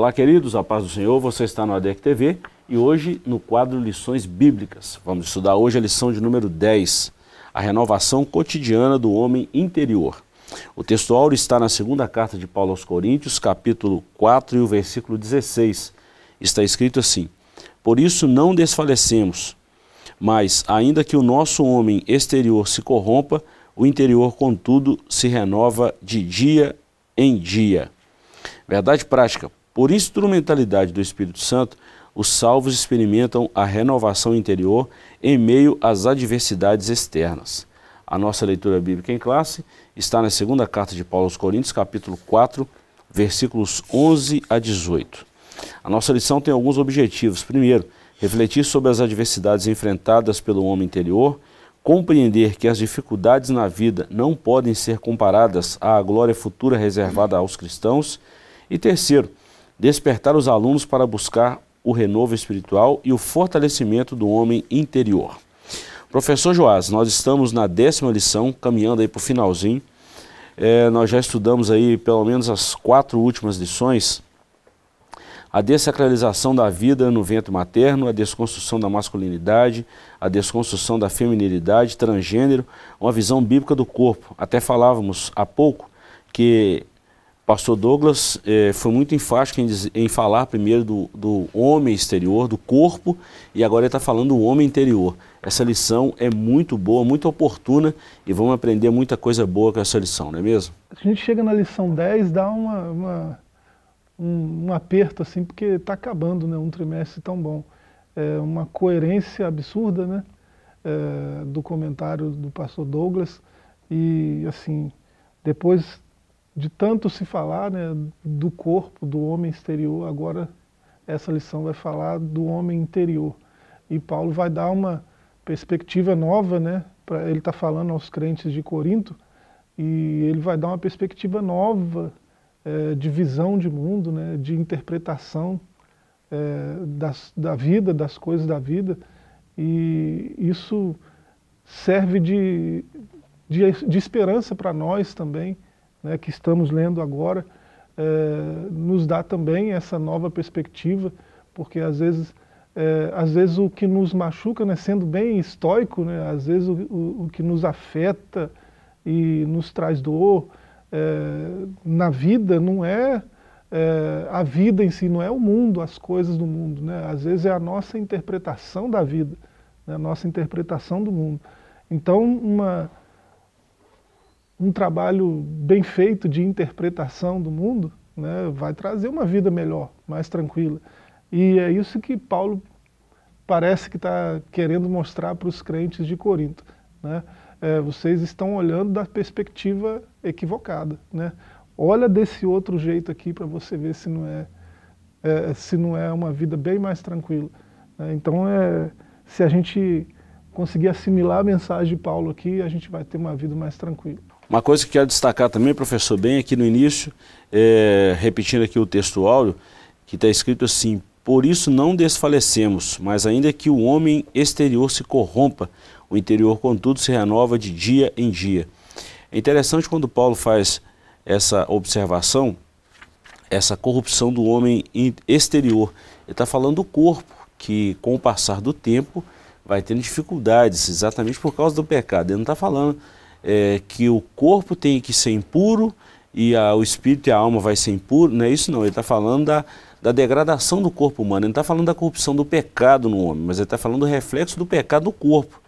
Olá, queridos, a paz do Senhor, você está no ADEC TV e hoje no quadro Lições Bíblicas. Vamos estudar hoje a lição de número 10, a renovação cotidiana do homem interior. O texto áureo está na segunda carta de Paulo aos Coríntios, capítulo 4 e o versículo 16. Está escrito assim: Por isso não desfalecemos, mas ainda que o nosso homem exterior se corrompa, o interior, contudo, se renova de dia em dia. Verdade prática. Por instrumentalidade do Espírito Santo, os salvos experimentam a renovação interior em meio às adversidades externas. A nossa leitura bíblica em classe está na segunda carta de Paulo aos Coríntios, capítulo 4, versículos 11 a 18. A nossa lição tem alguns objetivos. Primeiro, refletir sobre as adversidades enfrentadas pelo homem interior, compreender que as dificuldades na vida não podem ser comparadas à glória futura reservada aos cristãos. E terceiro, despertar os alunos para buscar o renovo espiritual e o fortalecimento do homem interior. Professor Joás, nós estamos na décima lição, caminhando aí para o finalzinho. É, nós já estudamos aí pelo menos as quatro últimas lições. A desacralização da vida no ventre materno, a desconstrução da masculinidade, a desconstrução da feminilidade, transgênero, uma visão bíblica do corpo. Até falávamos há pouco que pastor Douglas eh, foi muito enfático em, em falar primeiro do, do, homem exterior, do corpo, e agora ele está falando do homem interior. Essa lição é muito boa, muito oportuna, e vamos aprender muita coisa boa com essa lição, não é mesmo? A gente chega na lição 10, dá uma, uma um, um, aperto, assim, porque está acabando né, um trimestre tão bom. É uma coerência absurda né, é, do comentário do pastor Douglas, e assim, depois de tanto se falar né, do corpo, do homem exterior, agora essa lição vai falar do homem interior. E Paulo vai dar uma perspectiva nova, né, pra, ele está falando aos crentes de Corinto, e ele vai dar uma perspectiva nova é, de visão de mundo, né, de interpretação é, das, da vida, das coisas da vida, e isso serve de, de, de esperança para nós também, né, que estamos lendo agora, é, nos dá também essa nova perspectiva, porque às vezes, é, às vezes o que nos machuca, né, sendo bem estoico, né, às vezes o, o, o que nos afeta e nos traz dor é, na vida não é, a vida em si, não é o mundo, as coisas do mundo. Né, às vezes é a nossa interpretação da vida, né, a nossa interpretação do mundo. Então, uma, um trabalho bem feito de interpretação do mundo, né, vai trazer uma vida melhor, mais tranquila. E é isso que Paulo parece que está querendo mostrar para os crentes de Corinto. Né? É, vocês estão olhando da perspectiva equivocada. Né? Olha desse outro jeito aqui para você ver se não é, é, se não é uma vida bem mais tranquila. Né? Então, é, se a gente conseguir assimilar a mensagem de Paulo aqui, a gente vai ter uma vida mais tranquila. Uma coisa que quero destacar também, professor, bem aqui no início, é, repetindo aqui o texto áureo, que está escrito assim, por isso não desfalecemos, mas ainda que o homem exterior se corrompa, o interior, contudo, se renova de dia em dia. É interessante quando Paulo faz essa observação, essa corrupção do homem exterior. Ele está falando do corpo, que com o passar do tempo vai tendo dificuldades, exatamente por causa do pecado. Ele não está falando é, que o corpo tem que ser impuro e a, o espírito e a alma vai ser impuro, não é isso não, ele está falando da, da degradação do corpo humano, ele não está falando da corrupção do pecado no homem, mas ele está falando do reflexo do pecado no corpo,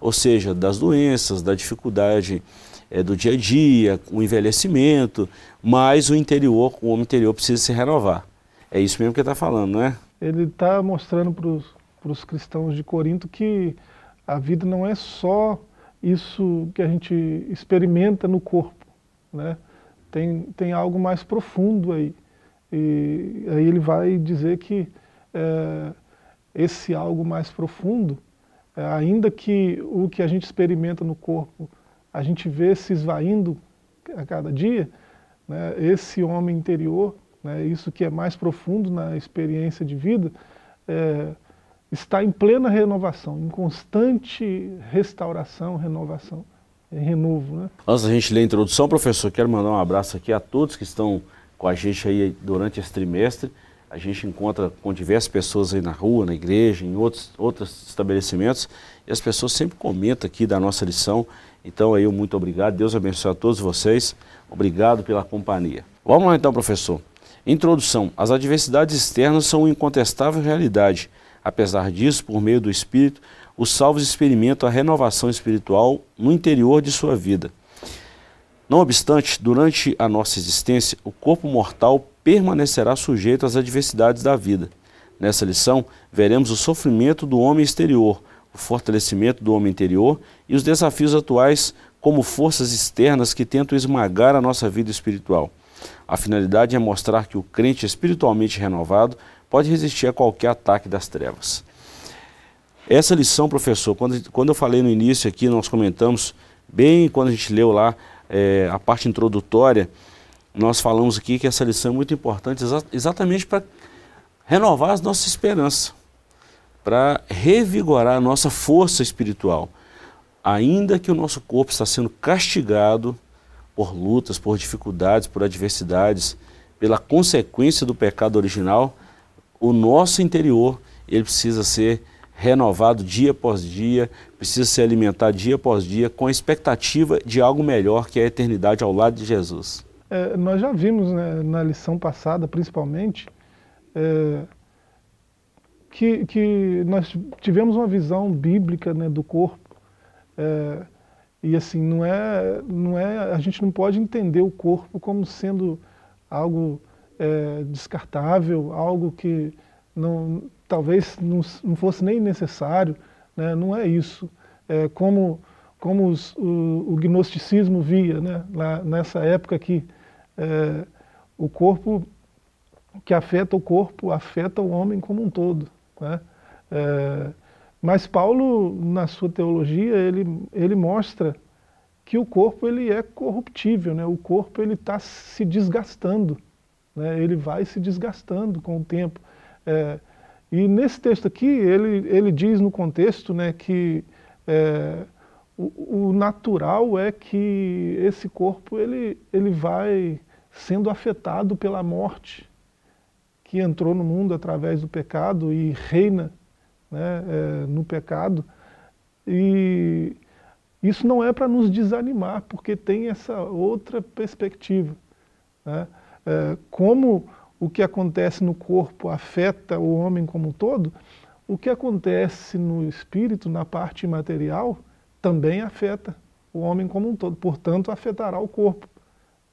ou seja, das doenças, da dificuldade é, do dia a dia, o envelhecimento, mas o interior, o homem interior precisa se renovar. É isso mesmo que ele está falando, não é? Ele está mostrando para os cristãos de Corinto que a vida não é só isso que a gente experimenta no corpo, né? Tem, tem algo mais profundo aí. E aí ele vai dizer que é, esse algo mais profundo, é, ainda que o que a gente experimenta no corpo, a gente vê se esvaindo a cada dia, né, esse homem interior, né, isso que é mais profundo na experiência de vida, é, está em plena renovação, em constante restauração, renovação, renovo. Né? Antes da gente ler a introdução, professor, quero mandar um abraço aqui a todos que estão com a gente aí durante esse trimestre. A gente encontra com diversas pessoas aí na rua, na igreja, em outros, outros estabelecimentos, e as pessoas sempre comentam aqui da nossa lição. Então aí, muito obrigado. Deus abençoe a todos vocês. Obrigado pela companhia. Vamos lá então, professor. Introdução. As adversidades externas são uma incontestável realidade. Apesar disso, por meio do Espírito, os salvos experimentam a renovação espiritual no interior de sua vida. Não obstante, durante a nossa existência, o corpo mortal permanecerá sujeito às adversidades da vida. Nessa lição, veremos o sofrimento do homem exterior, o fortalecimento do homem interior e os desafios atuais como forças externas que tentam esmagar a nossa vida espiritual. A finalidade é mostrar que o crente espiritualmente renovado pode resistir a qualquer ataque das trevas. Essa lição, professor, quando, quando eu falei no início aqui, nós comentamos, bem quando a gente leu lá é, a parte introdutória, nós falamos aqui que essa lição é muito importante exa exatamente para renovar a nossa esperança, para revigorar a nossa força espiritual. Ainda que o nosso corpo está sendo castigado por lutas, por dificuldades, por adversidades, pela consequência do pecado original, o nosso interior ele precisa ser renovado dia após dia, precisa se alimentar dia após dia com a expectativa de algo melhor que é a eternidade ao lado de Jesus. É, nós já vimos né, na lição passada, principalmente, é, que, que nós tivemos uma visão bíblica né, do corpo. É, e assim, não é, não é, a gente não pode entender o corpo como sendo algo é, descartável, algo que não, talvez não, não fosse nem necessário, né? não é isso. É como como os, o, o, gnosticismo via, né? Lá, nessa época que é, o corpo, que afeta o corpo, afeta o homem como um todo. Né? É, mas Paulo, na sua teologia, ele, ele mostra que o corpo ele é corruptível, né? o corpo ele está se desgastando, né? ele vai se desgastando com o tempo. É, e nesse texto aqui, ele, ele diz no contexto né, que é, o, o, natural é que esse corpo ele, ele vai sendo afetado pela morte que entrou no mundo através do pecado e reina né, é, no pecado. E isso não é para nos desanimar, porque tem essa outra perspectiva. Né? É, como o que acontece no corpo afeta o homem como um todo, o que acontece no espírito, na parte material, também afeta o homem como um todo, portanto afetará o corpo.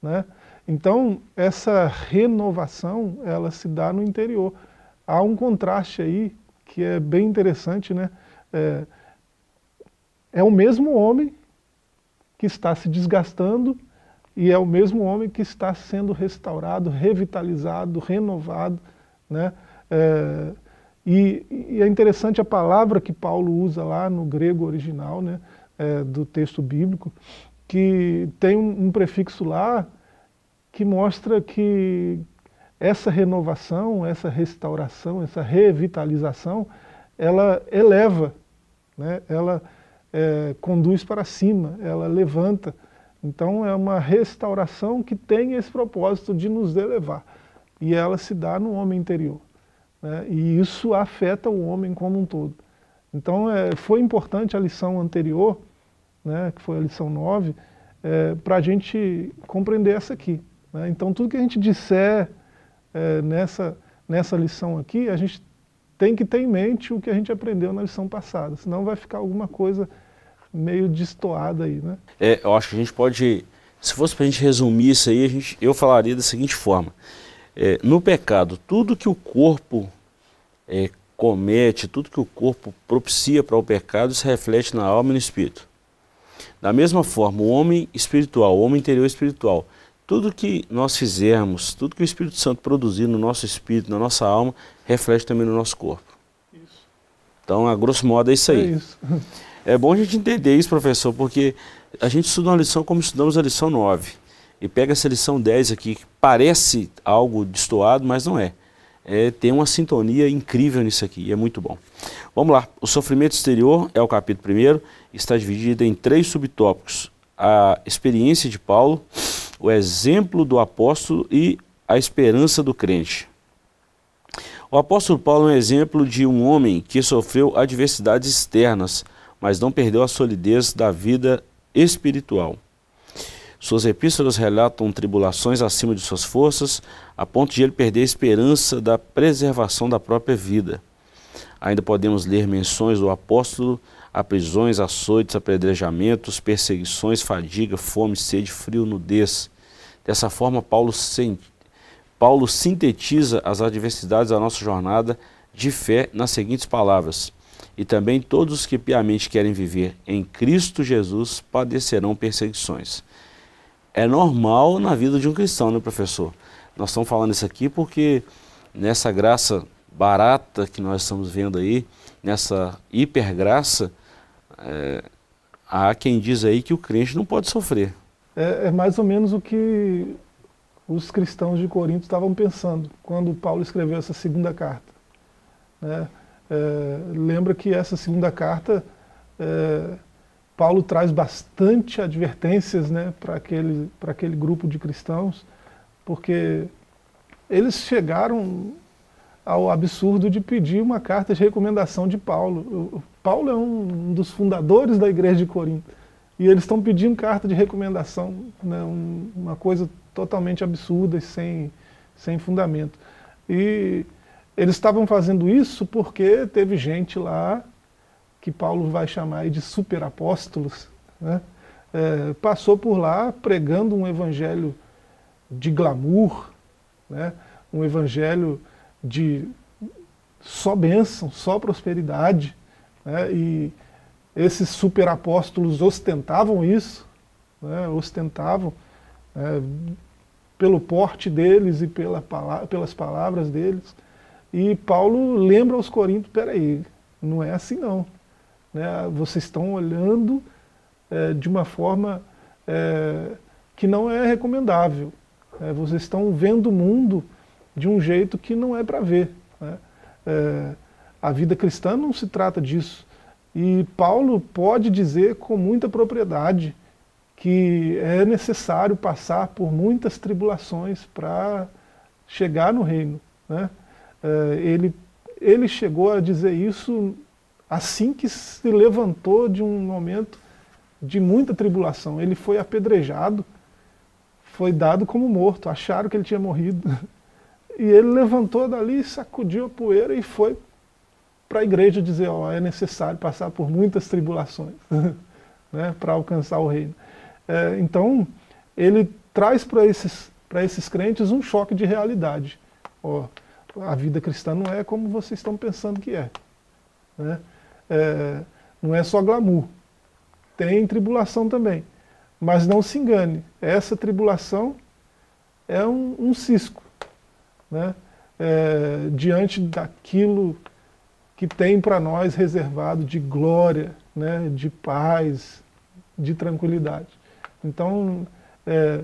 Né? Então, essa renovação, ela se dá no interior. Há um contraste aí que é bem interessante, né? É, é o mesmo homem que está se desgastando e é o mesmo homem que está sendo restaurado, revitalizado, renovado. Né? É, e, e, é interessante a palavra que Paulo usa lá no grego original, né, é, do texto bíblico, que tem um, um prefixo lá que mostra que essa renovação, essa restauração, essa revitalização, ela eleva, né? ela é, conduz para cima, ela levanta, então é uma restauração que tem esse propósito de nos elevar. E ela se dá no homem interior. Né? E isso afeta o homem como um todo. Então é, foi importante a lição anterior, né, que foi a lição 9, é, para a gente compreender essa aqui. Né? Então tudo que a gente disser é, nessa, nessa lição aqui, a gente tem que ter em mente o que a gente aprendeu na lição passada, senão vai ficar alguma coisa meio destoada aí, né? É, eu acho que a gente pode, se fosse para a gente resumir isso aí, a gente, eu falaria da seguinte forma. É, no pecado, tudo que o corpo é, comete, tudo que o corpo propicia para o pecado, se reflete na alma e no espírito. Da mesma forma, o homem espiritual, o homem interior espiritual, tudo que nós fizermos, tudo que o Espírito Santo produzir no nosso espírito, na nossa alma, reflete também no nosso corpo. Isso. Então, a grosso modo, é isso aí. É isso. É bom a gente entender isso, professor, porque a gente estuda uma lição como estudamos a lição 9. E pega essa lição 10 aqui, que parece algo destoado, mas não é. é. Tem uma sintonia incrível nisso aqui, e é muito bom. Vamos lá, o sofrimento exterior é o capítulo 1, está dividido em três subtópicos. A experiência de Paulo, o exemplo do apóstolo e a esperança do crente. O apóstolo Paulo é um exemplo de um homem que sofreu adversidades externas, mas não perdeu a solidez da vida espiritual. Suas epístolas relatam tribulações acima de suas forças, a ponto de ele perder a esperança da preservação da própria vida. Ainda podemos ler menções do apóstolo a prisões, açoites, apedrejamentos, perseguições, fadiga, fome, sede, frio, nudez. Dessa forma, Paulo Paulo sintetiza as adversidades da nossa jornada de fé nas seguintes palavras: E também todos os que piamente querem viver em Cristo Jesus padecerão perseguições. É normal na vida de um cristão, né, professor? Nós estamos falando isso aqui porque nessa graça barata que nós estamos vendo aí, nessa hipergraça, é, há quem diz aí que o crente não pode sofrer. É, é mais ou menos o que os cristãos de Corinto estavam pensando quando Paulo escreveu essa segunda carta. Né? É, lembra que essa segunda carta, é, Paulo traz bastante advertências né, para aquele, aquele grupo de cristãos, porque eles chegaram ao absurdo de pedir uma carta de recomendação de Paulo. Paulo é um dos fundadores da igreja de Corinto, e eles estão pedindo carta de recomendação, né, um, uma coisa totalmente absurdas, sem, sem fundamento. E eles estavam fazendo isso porque teve gente lá, que Paulo vai chamar de superapóstolos, né? É, passou por lá pregando um evangelho de glamour, né? um evangelho de só bênção, só prosperidade. Né? E esses superapóstolos ostentavam isso, né? ostentavam. É, pelo porte deles e pela, pelas palavras deles. E Paulo lembra aos Coríntios, peraí, não é assim não. Né? Vocês estão olhando é, de uma forma é, que não é recomendável. É, vocês estão vendo o mundo de um jeito que não é para ver. Né? É, a vida cristã não se trata disso. E Paulo pode dizer com muita propriedade que é necessário passar por muitas tribulações para chegar no reino. Né? É, ele, ele chegou a dizer isso assim que se levantou de um momento de muita tribulação. Ele foi apedrejado, foi dado como morto, acharam que ele tinha morrido. E ele levantou dali, sacudiu a poeira e foi para a igreja dizer, ó, é necessário passar por muitas tribulações né, para alcançar o reino. É, então, ele traz para esses, esses crentes um choque de realidade. Ó, a vida cristã não é como vocês estão pensando que é. Né? é não é só glamour. Tem tribulação também. Mas não se engane, essa tribulação é um, um cisco. Né? É, diante daquilo que tem para nós reservado de glória, né? de paz, de tranquilidade. Então, é,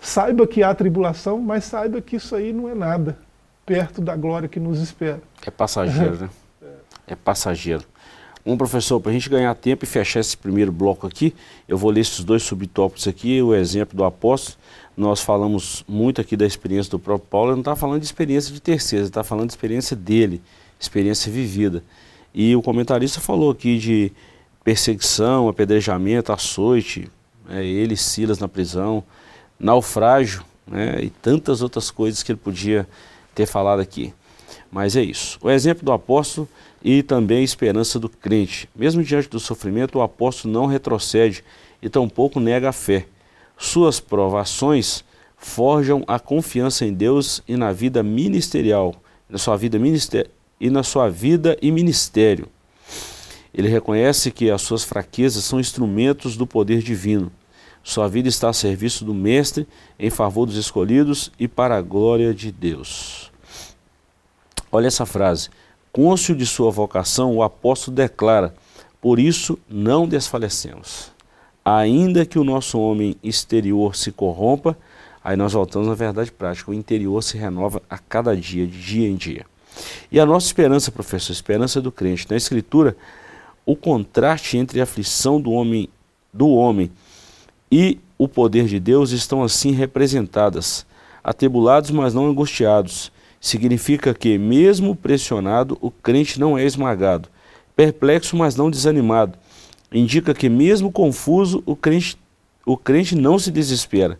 saiba que há tribulação, mas saiba que isso aí não é nada perto da glória que nos espera. É passageiro, né? É passageiro. Um professor, para a gente ganhar tempo e fechar esse primeiro bloco aqui, eu vou ler esses dois subtópicos aqui, o exemplo do apóstolo. Nós falamos muito aqui da experiência do próprio Paulo, ele não está falando de experiência de terceiros, está falando de experiência dele, experiência vivida. E o comentarista falou aqui de perseguição, apedrejamento, açoite, né, ele Silas na prisão, naufrágio né, e tantas outras coisas que ele podia ter falado aqui. Mas é isso. O exemplo do apóstolo e também a esperança do crente. Mesmo diante do sofrimento, o apóstolo não retrocede e tampouco nega a fé. Suas provações forjam a confiança em Deus e na vida ministerial, na sua vida minister e na sua vida e ministério. Ele reconhece que as suas fraquezas são instrumentos do poder divino. Sua vida está a serviço do Mestre, em favor dos escolhidos e para a glória de Deus. Olha essa frase. Côncio de sua vocação, o apóstolo declara: Por isso não desfalecemos. Ainda que o nosso homem exterior se corrompa, aí nós voltamos à verdade prática: o interior se renova a cada dia, de dia em dia. E a nossa esperança, professor, a esperança do crente. Na Escritura, o contraste entre a aflição do homem, do homem e o poder de Deus estão assim representadas. atribulados, mas não angustiados. Significa que, mesmo pressionado, o crente não é esmagado, perplexo, mas não desanimado. Indica que, mesmo confuso, o crente, o crente não se desespera.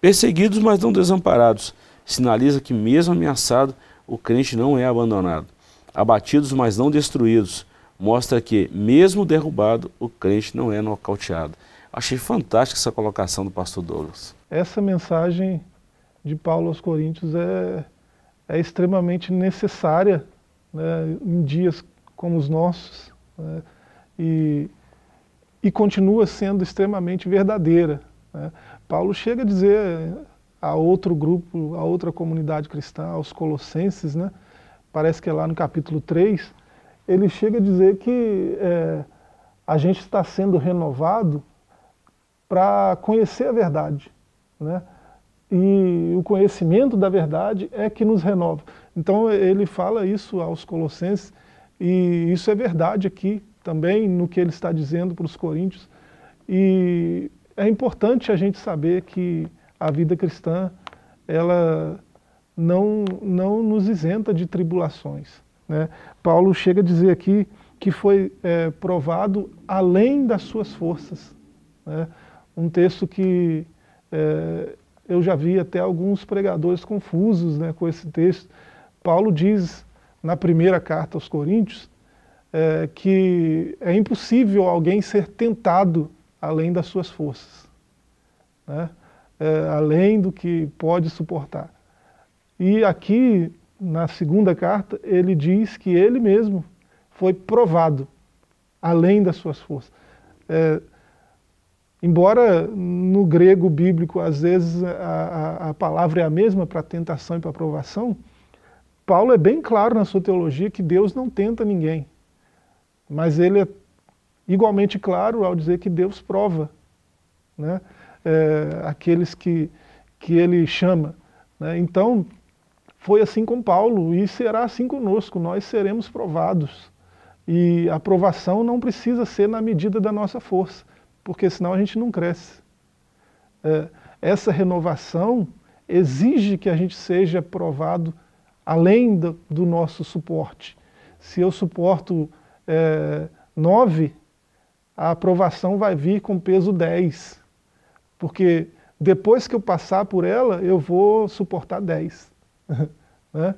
Perseguidos, mas não desamparados. Sinaliza que, mesmo ameaçado, o crente não é abandonado. Abatidos, mas não destruídos. Mostra que, mesmo derrubado, o crente não é nocauteado. Achei fantástica essa colocação do pastor Douglas. Essa mensagem de Paulo aos Coríntios é, é extremamente necessária né, em dias como os nossos né, e, e continua sendo extremamente verdadeira. Né. Paulo chega a dizer a outro grupo, a outra comunidade cristã, aos colossenses, né, parece que é lá no capítulo 3, ele chega a dizer que é, a gente está sendo renovado para conhecer a verdade. Né? E o conhecimento da verdade é que nos renova. Então ele fala isso aos colossenses, e isso é verdade aqui também no que ele está dizendo para os coríntios. E é importante a gente saber que a vida cristã, ela não, não nos isenta de tribulações. Né? Paulo chega a dizer aqui que foi é, provado além das suas forças. Né? Um texto que é, eu já vi até alguns pregadores confusos né, com esse texto. Paulo diz na primeira carta aos Coríntios é, que é impossível alguém ser tentado além das suas forças, né? é, além do que pode suportar. E aqui, na segunda carta, ele diz que ele mesmo foi provado além das suas forças. É, Embora no grego bíblico, às vezes, a, a, palavra é a mesma para tentação e para provação, Paulo é bem claro na sua teologia que Deus não tenta ninguém. Mas ele é igualmente claro ao dizer que Deus prova né, é, aqueles que, que ele chama. Né? Então, foi assim com Paulo e será assim conosco, nós seremos provados. E a provação não precisa ser na medida da nossa força porque senão a gente não cresce. É, essa renovação exige que a gente seja provado além do, do nosso suporte. Se eu suporto é, 9, a aprovação vai vir com peso 10, porque depois que eu passar por ela, eu vou suportar 10. né?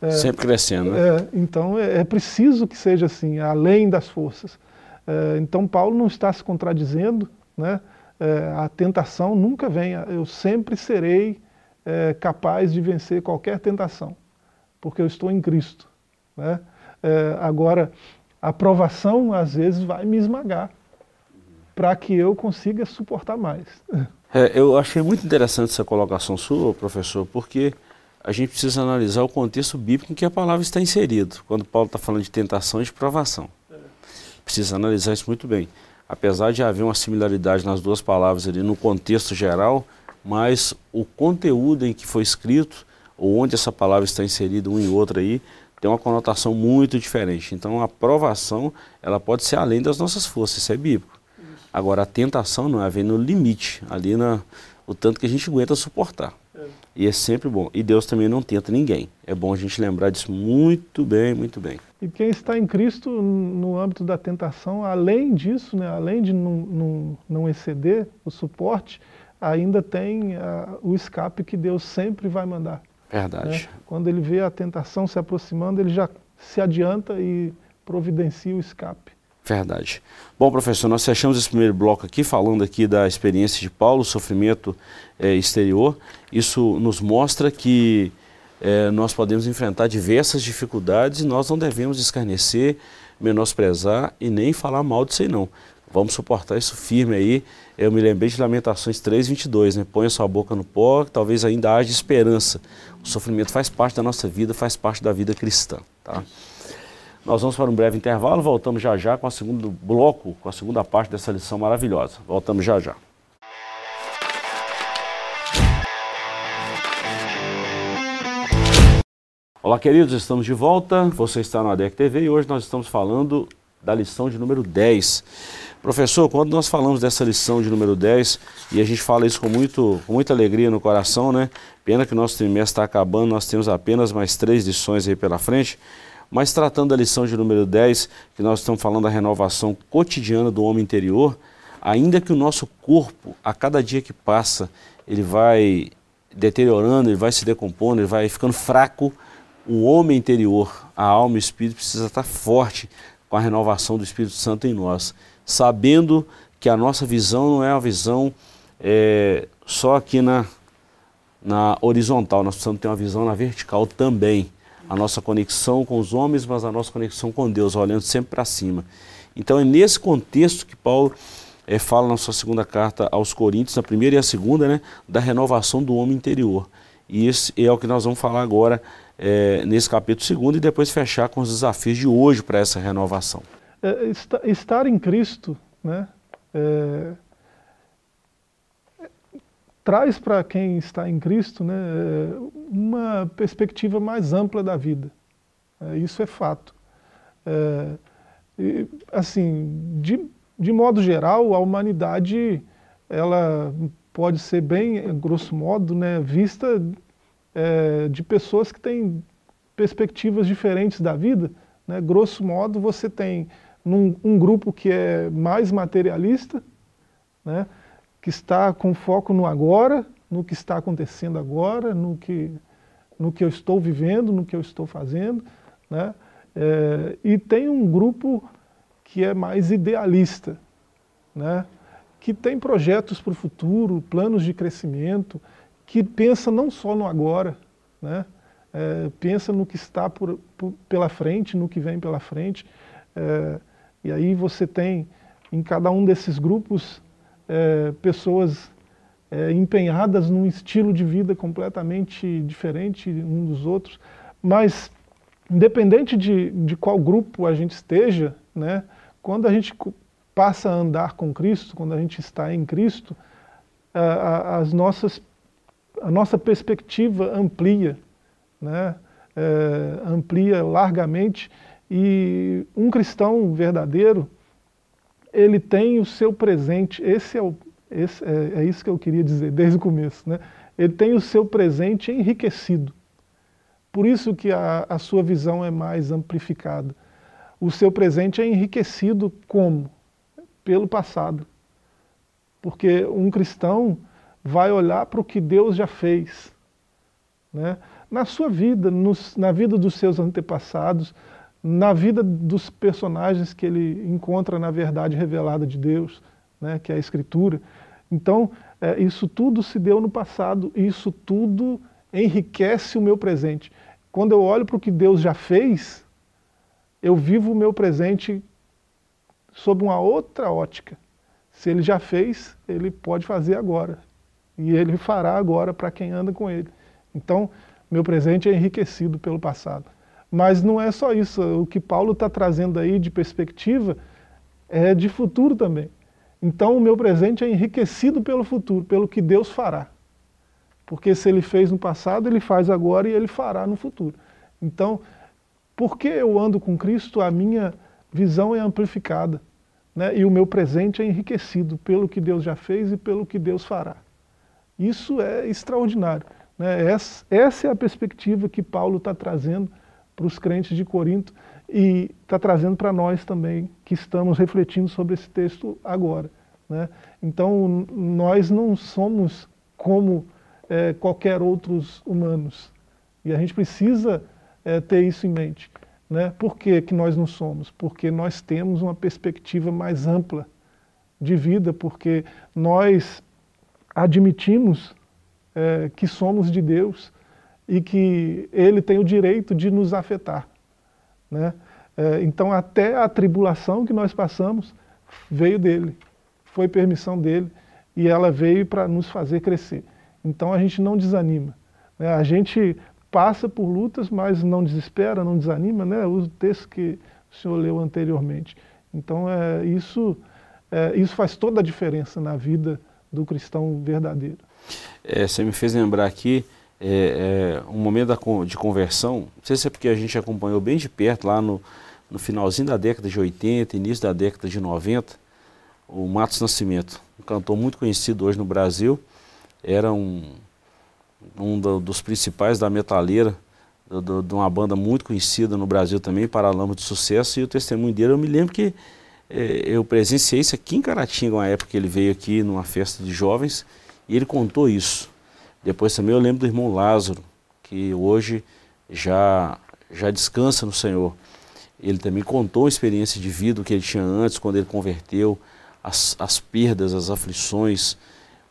é, Sempre crescendo, né? É, então é, é preciso que seja assim, além das forças. É, então Paulo não está se contradizendo, né? É, a tentação nunca vem, eu sempre serei é, capaz de vencer qualquer tentação, porque eu estou em Cristo. Né? agora, a provação às vezes vai me esmagar, para que eu consiga suportar mais. É, eu achei muito interessante essa colocação sua, professor, porque a gente precisa analisar o contexto bíblico em que a palavra está inserida, quando Paulo está falando de tentação e de provação precisa analisar isso muito bem. Apesar de haver uma similaridade nas duas palavras ali no contexto geral, mas o conteúdo em que foi escrito, ou onde essa palavra está inserida um em outra aí, tem uma conotação muito diferente. Então a aprovação, ela pode ser além das nossas forças, isso é bíblico. Agora a tentação não é haver no limite, ali na, o tanto que a gente aguenta suportar. E é sempre bom. E Deus também não tenta ninguém. É bom a gente lembrar disso muito bem, muito bem. E quem está em Cristo no âmbito da tentação, além disso, né, além de não, não, não exceder o suporte, ainda tem uh, o escape que Deus sempre vai mandar. Verdade. Né? Quando ele vê a tentação se aproximando, ele já se adianta e providencia o escape. Verdade. Bom, professor, nós fechamos esse primeiro bloco aqui falando aqui da experiência de Paulo, sofrimento é, exterior. Isso nos mostra que é, nós podemos enfrentar diversas dificuldades e nós não devemos escarnecer, menosprezar e nem falar mal disso aí não. Vamos suportar isso firme aí. Eu me lembrei de Lamentações 3, 22, né? Põe a sua boca no pó, talvez ainda haja esperança. O sofrimento faz parte da nossa vida, faz parte da vida cristã, tá? Nós vamos para um breve intervalo, voltamos já já com o segundo bloco, com a segunda parte dessa lição maravilhosa. Voltamos já já. Olá, queridos, estamos de volta. Você está no ADEC TV e hoje nós estamos falando da lição de número 10. Professor, quando nós falamos dessa lição de número 10, e a gente fala isso com, muito, com muita alegria no coração, né? Pena que o nosso trimestre está acabando, nós temos apenas mais três lições aí pela frente. Mas tratando da lição de número 10, que nós estamos falando da renovação cotidiana do homem interior, ainda que o nosso corpo, a cada dia que passa, ele vai deteriorando, ele vai se decompondo, ele vai ficando fraco, o homem interior, a alma e o espírito precisa estar forte com a renovação do Espírito Santo em nós, sabendo que a nossa visão não é uma visão é, só aqui na, na horizontal, nós precisamos ter uma visão na vertical também. A nossa conexão com os homens, mas a nossa conexão com Deus, olhando sempre para cima. Então é nesse contexto que Paulo é, fala na sua segunda carta aos Coríntios, na primeira e a segunda, né, da renovação do homem interior. E é o que nós vamos falar agora é, nesse capítulo segundo e depois fechar com os desafios de hoje para essa renovação. É, estar em Cristo, né, é, traz para quem está em Cristo né, uma perspectiva mais ampla da vida. É, isso é fato. É, e, assim, de, de modo geral, a humanidade ela pode ser bem, grosso modo, né, vista é, de pessoas que têm perspectivas diferentes da vida. Né? Grosso modo, você tem num, um grupo que é mais materialista, né? Que está com foco no agora, no que está acontecendo agora, no que, no que eu estou vivendo, no que eu estou fazendo. Né? É, e tem um grupo que é mais idealista, né? que tem projetos para o futuro, planos de crescimento, que pensa não só no agora, né? É, pensa no que está por, por, pela frente, no que vem pela frente. É, e aí você tem em cada um desses grupos é, pessoas é, empenhadas num estilo de vida completamente diferente um dos outros. Mas, independente de, de qual grupo a gente esteja, né, quando a gente passa a andar com Cristo, quando a gente está em Cristo, as nossas a nossa perspectiva amplia, né? É, amplia largamente e um cristão verdadeiro, ele tem o seu presente, esse é, o, esse é, é isso que eu queria dizer desde o começo, né? ele tem o seu presente enriquecido. Por isso que a, a sua visão é mais amplificada. O seu presente é enriquecido como? Pelo passado. Porque um cristão, vai olhar para o que Deus já fez. Né? Na sua vida, nos, na vida dos seus antepassados, na vida dos personagens que ele encontra na verdade revelada de Deus, né, que é a Escritura. Então, é, isso tudo se deu no passado, isso tudo enriquece o meu presente. Quando eu olho para o que Deus já fez, eu vivo o meu presente sob uma outra ótica. Se ele já fez, ele pode fazer agora. E ele fará agora para quem anda com ele. Então, meu presente é enriquecido pelo passado. Mas não é só isso. O que Paulo está trazendo aí de perspectiva é de futuro também. Então, o meu presente é enriquecido pelo futuro, pelo que Deus fará. Porque se ele fez no passado, ele faz agora e ele fará no futuro. Então, porque eu ando com Cristo, a minha visão é amplificada. Né? E o meu presente é enriquecido pelo que Deus já fez e pelo que Deus fará. Isso é extraordinário. Né? Essa, essa é a perspectiva que Paulo está trazendo para os crentes de Corinto e está trazendo para nós também, que estamos refletindo sobre esse texto agora. Né? Então, nós não somos como é, qualquer outros humanos. E a gente precisa é, ter isso em mente. Né? Por que, que nós não somos? Porque nós temos uma perspectiva mais ampla de vida, porque nós admitimos é, que somos de Deus e que Ele tem o direito de nos afetar. Né? É, então, até a tribulação que nós passamos veio dele, foi permissão dele e ela veio para nos fazer crescer. Então, a gente não desanima. Né? A gente passa por lutas, mas não desespera, não desanima, né? o texto que o senhor leu anteriormente. Então, é, isso, é, isso faz toda a diferença na vida do cristão verdadeiro. É, você me fez lembrar aqui é, é, um momento de conversão, não sei se é porque a gente acompanhou bem de perto lá no, no finalzinho da década de 80, início da década de 90, o Matos Nascimento, um cantor muito conhecido hoje no Brasil, era um, um do, dos principais da metaleira, do, do, de uma banda muito conhecida no Brasil também, Paralama de Sucesso, e o testemunho dele, eu me lembro que é, eu presenciei isso aqui em Caratinga, uma época que ele veio aqui numa festa de jovens, e ele contou isso. Depois também eu lembro do irmão Lázaro, que hoje já, já descansa no Senhor. Ele também contou a experiência de vida que ele tinha antes, quando ele converteu, as, as perdas, as aflições,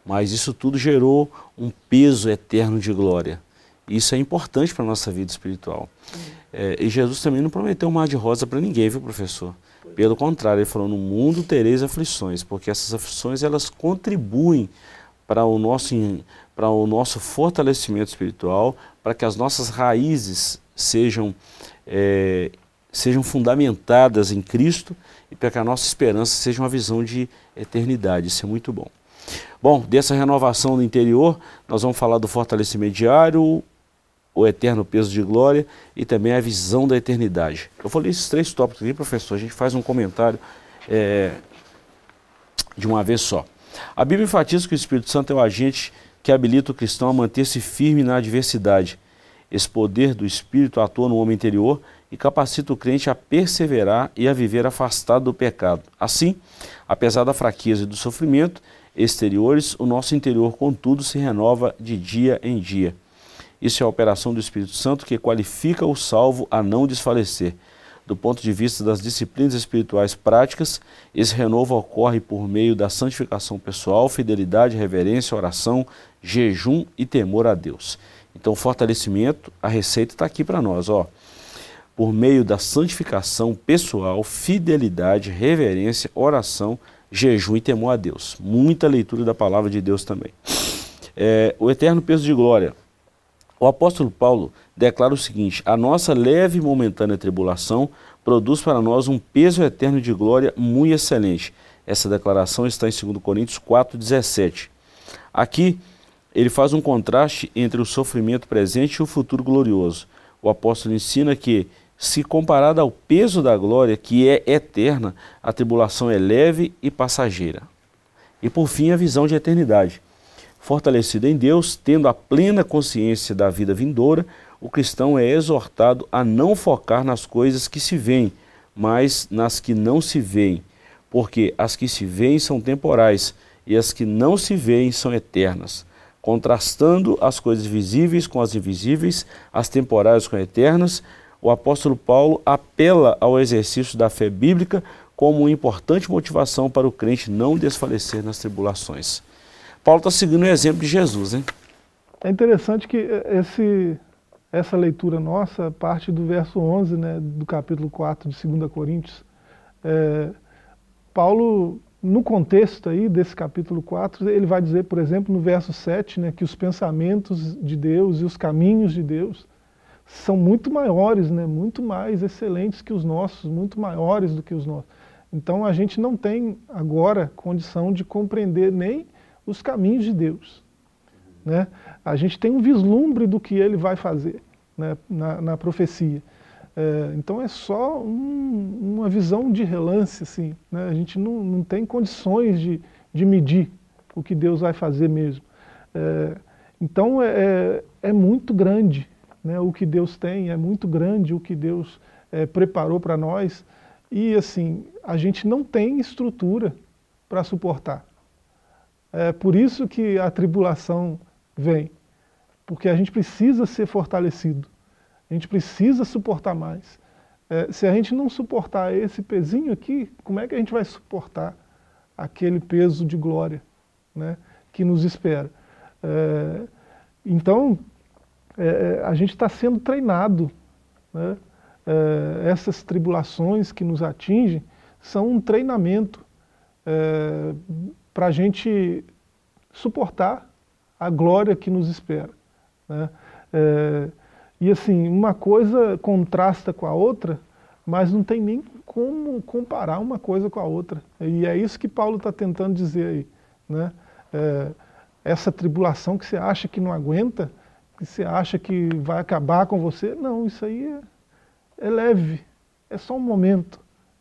mas isso tudo gerou um peso eterno de glória. Isso é importante para a nossa vida espiritual. É, e Jesus também não prometeu um mar de rosa para ninguém, viu, professor? Pelo contrário, ele falou, no mundo tereis aflições, porque essas aflições elas contribuem para o nosso, para o nosso fortalecimento espiritual, para que as nossas raízes sejam, é, sejam fundamentadas em Cristo e para que a nossa esperança seja uma visão de eternidade. Isso é muito bom. Bom, dessa renovação do interior, nós vamos falar do fortalecimento diário, o eterno peso de glória e também a visão da eternidade. Eu falei esses três tópicos aqui, professor, a gente faz um comentário é, de uma vez só. A Bíblia enfatiza que o Espírito Santo é o agente que habilita o cristão a manter-se firme na adversidade. Esse poder do Espírito atua no homem interior e capacita o crente a perseverar e a viver afastado do pecado. Assim, apesar da fraqueza e do sofrimento exteriores, o nosso interior, contudo, se renova de dia em dia. Isso é a operação do Espírito Santo que qualifica o salvo a não desfalecer. Do ponto de vista das disciplinas espirituais práticas, esse renovo ocorre por meio da santificação pessoal, fidelidade, reverência, oração, jejum e temor a Deus. Então, fortalecimento, a receita está aqui para nós, ó. Por meio da santificação pessoal, fidelidade, reverência, oração, jejum e temor a Deus. Muita leitura da palavra de Deus também. É, o eterno peso de glória. O apóstolo Paulo declara o seguinte: A nossa leve e momentânea tribulação produz para nós um peso eterno de glória muito excelente. Essa declaração está em 2 Coríntios 4,17. Aqui, ele faz um contraste entre o sofrimento presente e o futuro glorioso. O apóstolo ensina que, se comparada ao peso da glória, que é eterna, a tribulação é leve e passageira. E por fim, a visão de eternidade. Fortalecido em Deus, tendo a plena consciência da vida vindoura, o cristão é exortado a não focar nas coisas que se veem, mas nas que não se veem, porque as que se veem são temporais e as que não se veem são eternas. Contrastando as coisas visíveis com as invisíveis, as temporais com as eternas, o apóstolo Paulo apela ao exercício da fé bíblica como uma importante motivação para o crente não desfalecer nas tribulações. Paulo está seguindo o exemplo de Jesus, hein? É interessante que esse, essa leitura nossa parte do verso 11, né, do capítulo 4 de 2 Coríntios. É, Paulo, no contexto aí desse capítulo 4, ele vai dizer, por exemplo, no verso 7, né, que os pensamentos de Deus e os caminhos de Deus são muito maiores, né, muito mais excelentes que os nossos, muito maiores do que os nossos. Então a gente não tem agora condição de compreender nem os caminhos de Deus. Né? A gente tem um vislumbre do que ele vai fazer né, na, na profecia. É, então é só um, uma visão de relance, assim, né? a gente não, não tem condições de, de medir o que Deus vai fazer mesmo. É, então é, é, é muito grande né, o que Deus tem, é muito grande o que Deus é, preparou para nós, e assim, a gente não tem estrutura para suportar. É por isso que a tribulação vem, porque a gente precisa ser fortalecido, a gente precisa suportar mais. É, se a gente não suportar esse pezinho aqui, como é que a gente vai suportar aquele peso de glória né, que nos espera? É, então, é, é a gente está sendo treinado. Né? É, essas tribulações que nos atingem são um treinamento é, para a gente suportar a glória que nos espera. Né? É, e assim, uma coisa contrasta com a outra, mas não tem nem como comparar uma coisa com a outra. E é isso que Paulo está tentando dizer aí. Né? É, essa tribulação que você acha que não aguenta, que você acha que vai acabar com você, não, isso aí é, é leve, é só um momento.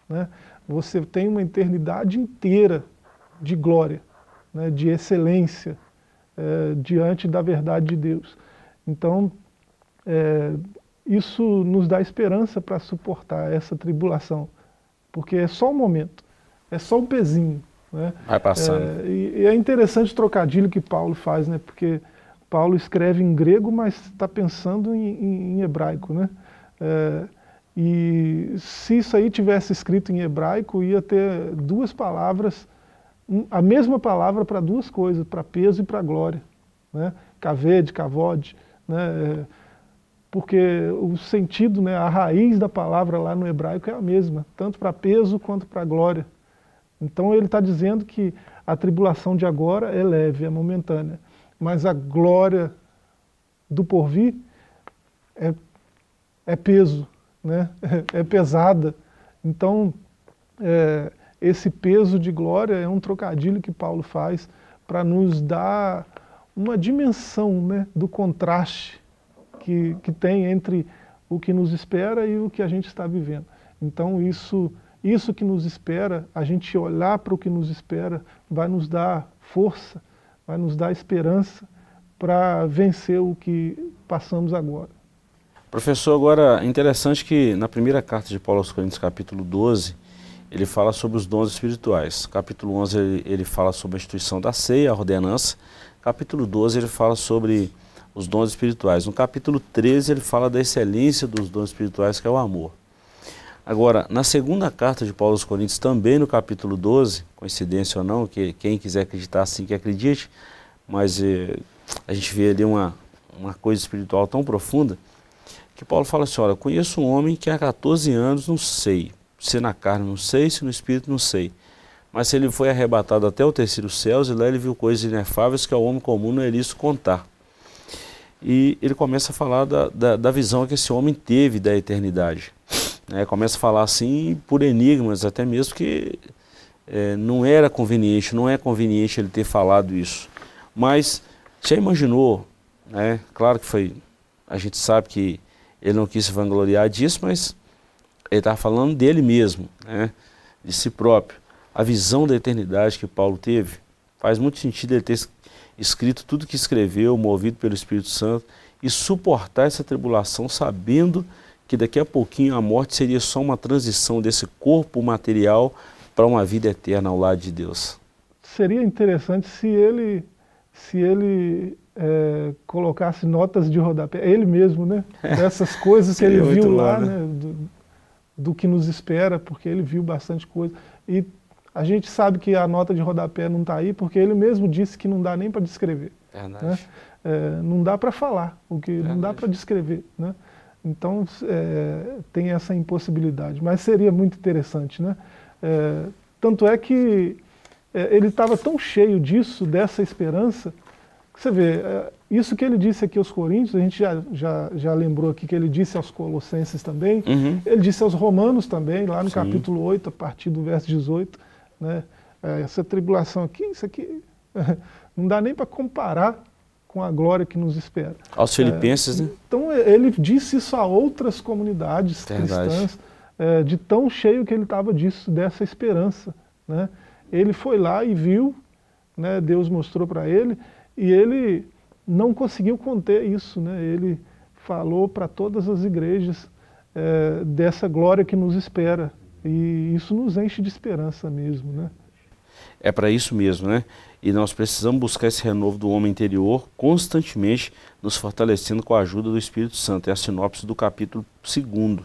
Né? Você tem uma eternidade inteira de glória, né? de excelência é, diante da verdade de Deus. Então, é, isso nos dá esperança para suportar essa tribulação, porque é só um momento, é só um pezinho. Né? Vai passando. É, e, e, é interessante o trocadilho que Paulo faz, né? porque Paulo escreve em grego, mas está pensando em, em, em, hebraico. Né? É, e se isso aí tivesse escrito em hebraico, ia ter duas palavras, a mesma palavra para duas coisas, para peso e para glória. Né? Kaved, kavod. Né? Porque o sentido, né, a raiz da palavra lá no hebraico é a mesma, tanto para peso quanto para glória. Então ele está dizendo que a tribulação de agora é leve, é momentânea, mas a glória do porvir é, é peso, né? é pesada. Então, é, esse peso de glória é um trocadilho que Paulo faz para nos dar uma dimensão né, do contraste que, que tem entre o que nos espera e o que a gente está vivendo. Então, isso isso que nos espera, a gente olhar para o que nos espera, vai nos dar força, vai nos dar esperança para vencer o que passamos agora. Professor, agora é interessante que na primeira carta de Paulo aos Coríntios, capítulo 12, ele fala sobre os dons espirituais. Capítulo 11 ele, ele fala sobre a instituição da ceia, a ordenança. Capítulo 12 ele fala sobre os dons espirituais. No capítulo 13 ele fala da excelência dos dons espirituais, que é o amor. Agora, na segunda carta de Paulo aos Coríntios, também no capítulo 12, coincidência ou não, que quem quiser acreditar assim que acredite, mas eh, a gente vê ali uma, uma coisa espiritual tão profunda, que Paulo fala assim, olha, conheço um homem que há 14 anos não sei, se na carne não sei, se no espírito não sei, mas se ele foi arrebatado até o terceiro céus e lá ele viu coisas inefáveis que ao homem comum não é lícito contar. E ele começa a falar da, da, da visão que esse homem teve da eternidade. Né, começa a falar assim por enigmas, até mesmo que é, não era conveniente, não é conveniente ele ter falado isso. Mas já imaginou, né, claro que foi, a gente sabe que ele não quis se vangloriar disso, mas ele estava falando dele mesmo, né, de si próprio. A visão da eternidade que Paulo teve, faz muito sentido ele ter escrito tudo que escreveu, movido pelo Espírito Santo, e suportar essa tribulação sabendo que daqui a pouquinho a morte seria só uma transição desse corpo material para uma vida eterna ao lado de Deus. Seria interessante se ele, se ele é, colocasse notas de rodapé, ele mesmo, né? Dessas coisas que ele viu lá, né? né? Do, que nos espera, porque ele viu bastante coisa. E a gente sabe que a nota de rodapé não está aí, porque ele mesmo disse que não dá nem para descrever. Né? É, não dá para falar, o que Verdade. não dá para descrever. Né? Então é, tem essa impossibilidade, mas seria muito interessante. Né? É, tanto é que é, ele estava tão cheio disso, dessa esperança, que você vê, é, isso que ele disse aqui aos Coríntios, a gente já, já, já lembrou aqui que ele disse aos Colossenses também, uhum. ele disse aos Romanos também, lá no Sim. capítulo 8, a partir do verso 18, né? É, essa tribulação aqui, isso aqui, não dá nem para comparar com a glória que nos espera. Aos filipenses, é, né? Então ele disse isso a outras comunidades Verdade. cristãs, é, de tão cheio que ele estava disso, dessa esperança. Né? Ele foi lá e viu, né, Deus mostrou para ele, e ele não conseguiu conter isso. Né? Ele falou para todas as igrejas é, dessa glória que nos espera. E isso nos enche de esperança mesmo. Né? É para isso mesmo, né? E nós precisamos buscar esse renovo do homem interior constantemente, nos fortalecendo com a ajuda do Espírito Santo. É a sinopse do capítulo 2.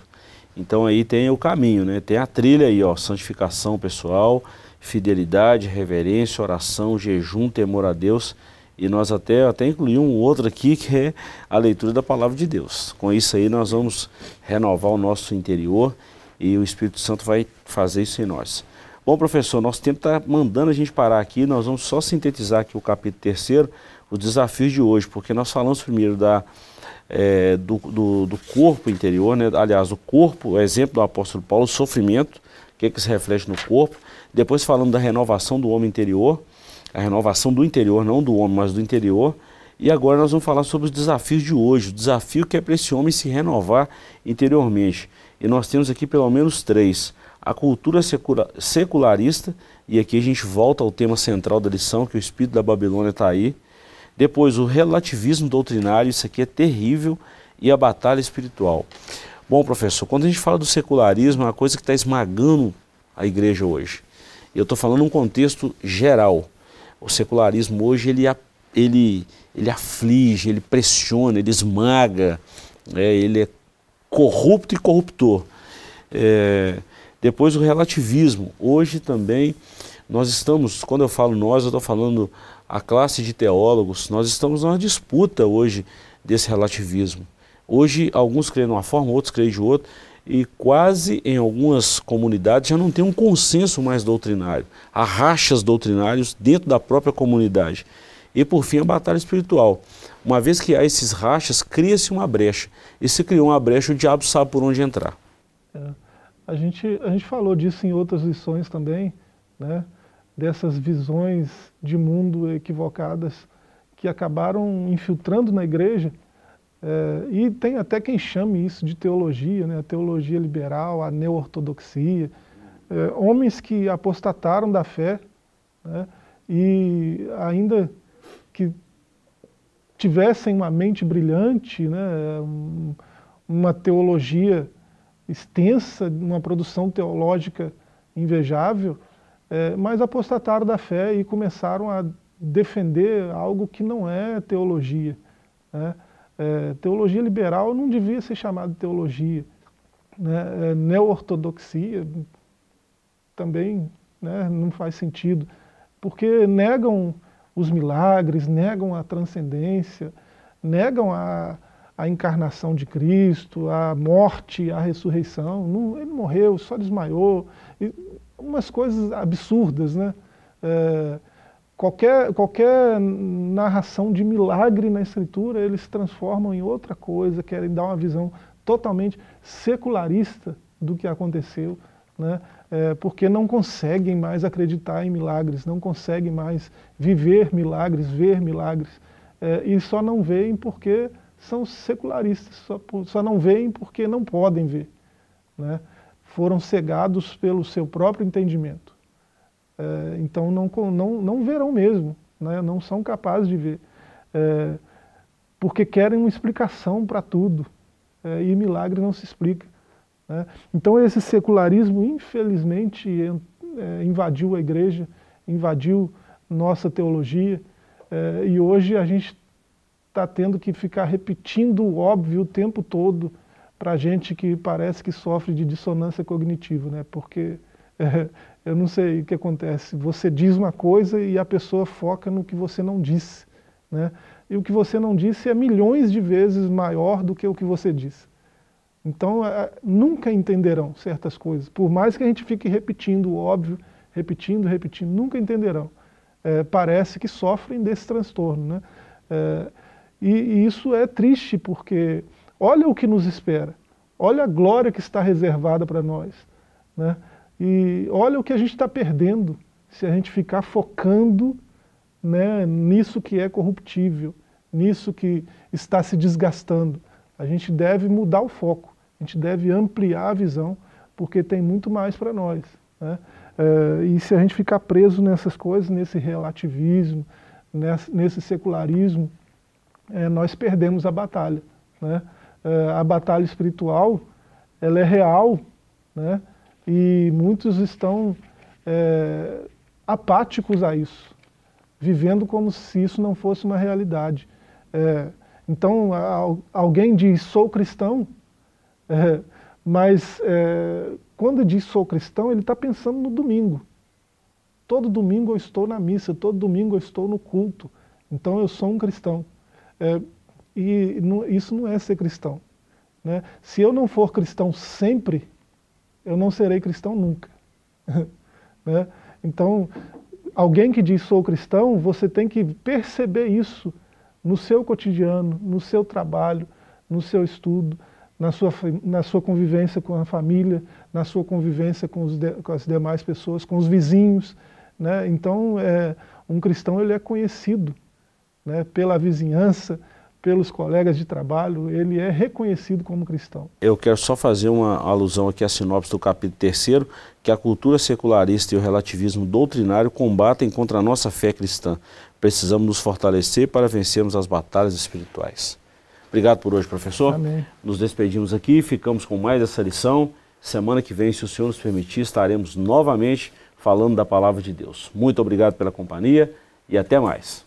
Então aí tem o caminho, né? Tem a trilha aí, ó, santificação pessoal, fidelidade, reverência, oração, jejum, temor a Deus. E nós até, até incluímos um outro aqui que é a leitura da palavra de Deus. Com isso aí nós vamos renovar o nosso interior e o Espírito Santo vai fazer isso em nós. Bom, professor, nosso tempo está mandando a gente parar aqui, nós vamos só sintetizar aqui o capítulo terceiro, os desafios de hoje, porque nós falamos primeiro da, é, do, do, do, corpo interior, né? aliás, o corpo, o exemplo do apóstolo Paulo, o sofrimento, o que, é que se reflete no corpo, depois falando da renovação do homem interior, a renovação do interior, não do homem, mas do interior, E agora nós vamos falar sobre os desafios de hoje, o desafio que é para esse homem se renovar interiormente. E nós temos aqui pelo menos três. A cultura secularista, e aqui a gente volta ao tema central da lição, que o espírito da Babilônia está aí. Depois, o relativismo doutrinário, isso aqui é terrível, e a batalha espiritual. Bom, professor, quando a gente fala do secularismo, é uma coisa que está esmagando a igreja hoje. Eu estou falando num contexto geral. O secularismo hoje, ele, ele, ele aflige, ele pressiona, ele esmaga, é, ele é corrupto e corruptor. É, depois o relativismo. Hoje também nós estamos, quando eu falo nós, eu estou falando a classe de teólogos, nós estamos numa disputa hoje desse relativismo. Hoje alguns creem de uma forma, outros creem de outra, e quase em algumas comunidades já não tem um consenso mais doutrinário. Há rachas doutrinários dentro da própria comunidade. E por fim a batalha espiritual. Uma vez que há esses rachas, cria-se uma brecha. E se criou uma brecha, o diabo sabe por onde entrar. É. A, gente, a gente falou disso em outras lições também, né? dessas visões de mundo equivocadas que acabaram infiltrando na igreja. É, e tem até quem chame isso de teologia, né? a teologia liberal, a neo-ortodoxia. É, homens que apostataram da fé né? e ainda que tivessem uma mente brilhante, né, uma teologia extensa, uma produção teológica invejável, é, mas apostataram da fé e começaram a defender algo que não é teologia. Né? É, teologia liberal não devia ser chamada de teologia. Né? É, Neo-ortodoxia também né, não faz sentido, porque negam os milagres, negam a transcendência, negam a, a encarnação de Cristo, a morte, a ressurreição. Não, ele morreu, só desmaiou. E umas coisas absurdas, né? É, qualquer, qualquer narração de milagre na Escritura, eles transformam em outra coisa, querem dar uma visão totalmente secularista do que aconteceu, né? é, porque não conseguem mais acreditar em milagres, não conseguem mais viver milagres, ver milagres, é, e só não veem porque são secularistas, só, só não veem porque não podem ver. Né? Foram cegados pelo seu próprio entendimento. É, então não, não, não verão mesmo, né? não são capazes de ver. É, porque querem uma explicação para tudo, é, e milagre não se explica. Né? Então esse secularismo, infelizmente, invadiu a igreja, invadiu nossa teologia, e hoje a gente está tendo que ficar repetindo o óbvio o tempo todo para gente que parece que sofre de dissonância cognitiva, né? porque eu não sei o que acontece, você diz uma coisa e a pessoa foca no que você não disse. Né? E o que você não disse é milhões de vezes maior do que o que você disse. Então, é, nunca entenderão certas coisas. Por mais que a gente fique repetindo o óbvio, repetindo, repetindo, nunca entenderão. É, parece que sofrem desse transtorno. Né? É, e, e, isso é triste, porque olha o que nos espera. Olha a glória que está reservada para nós. Né? E olha o que a gente está perdendo se a gente ficar focando né, nisso que é corruptível, nisso que está se desgastando. A gente deve mudar o foco, a gente deve ampliar a visão, porque tem muito mais para nós. Né? É, e se a gente ficar preso nessas coisas, nesse relativismo, nesse, secularismo, é, nós perdemos a batalha. Né? É, a batalha espiritual, ela é real, né? E muitos estão é, apáticos a isso, vivendo como se isso não fosse uma realidade. É, então, alguém diz, sou cristão, é, mas é, quando diz sou cristão, ele está pensando no domingo. Todo domingo eu estou na missa, todo domingo eu estou no culto, então eu sou um cristão. É, e não, isso não é ser cristão. Né? Se eu não for cristão sempre, eu não serei cristão nunca. né? Então, alguém que diz sou cristão, você tem que perceber isso no seu cotidiano, no seu trabalho, no seu estudo, na sua, na sua convivência com a família, na sua convivência com, de, com as demais pessoas, com os vizinhos. Né? Então, é, um cristão ele é conhecido. né, pela vizinhança, pelos colegas de trabalho, ele é reconhecido como cristão. Eu quero só fazer uma alusão aqui à sinopse do capítulo 3, que a cultura secularista e o relativismo doutrinário combatem contra a nossa fé cristã. Precisamos nos fortalecer para vencermos as batalhas espirituais. Obrigado por hoje, professor. Amém. Nos despedimos aqui, ficamos com mais essa lição. Semana que vem, se o Senhor nos permitir, estaremos novamente falando da palavra de Deus. Muito obrigado pela companhia e até mais.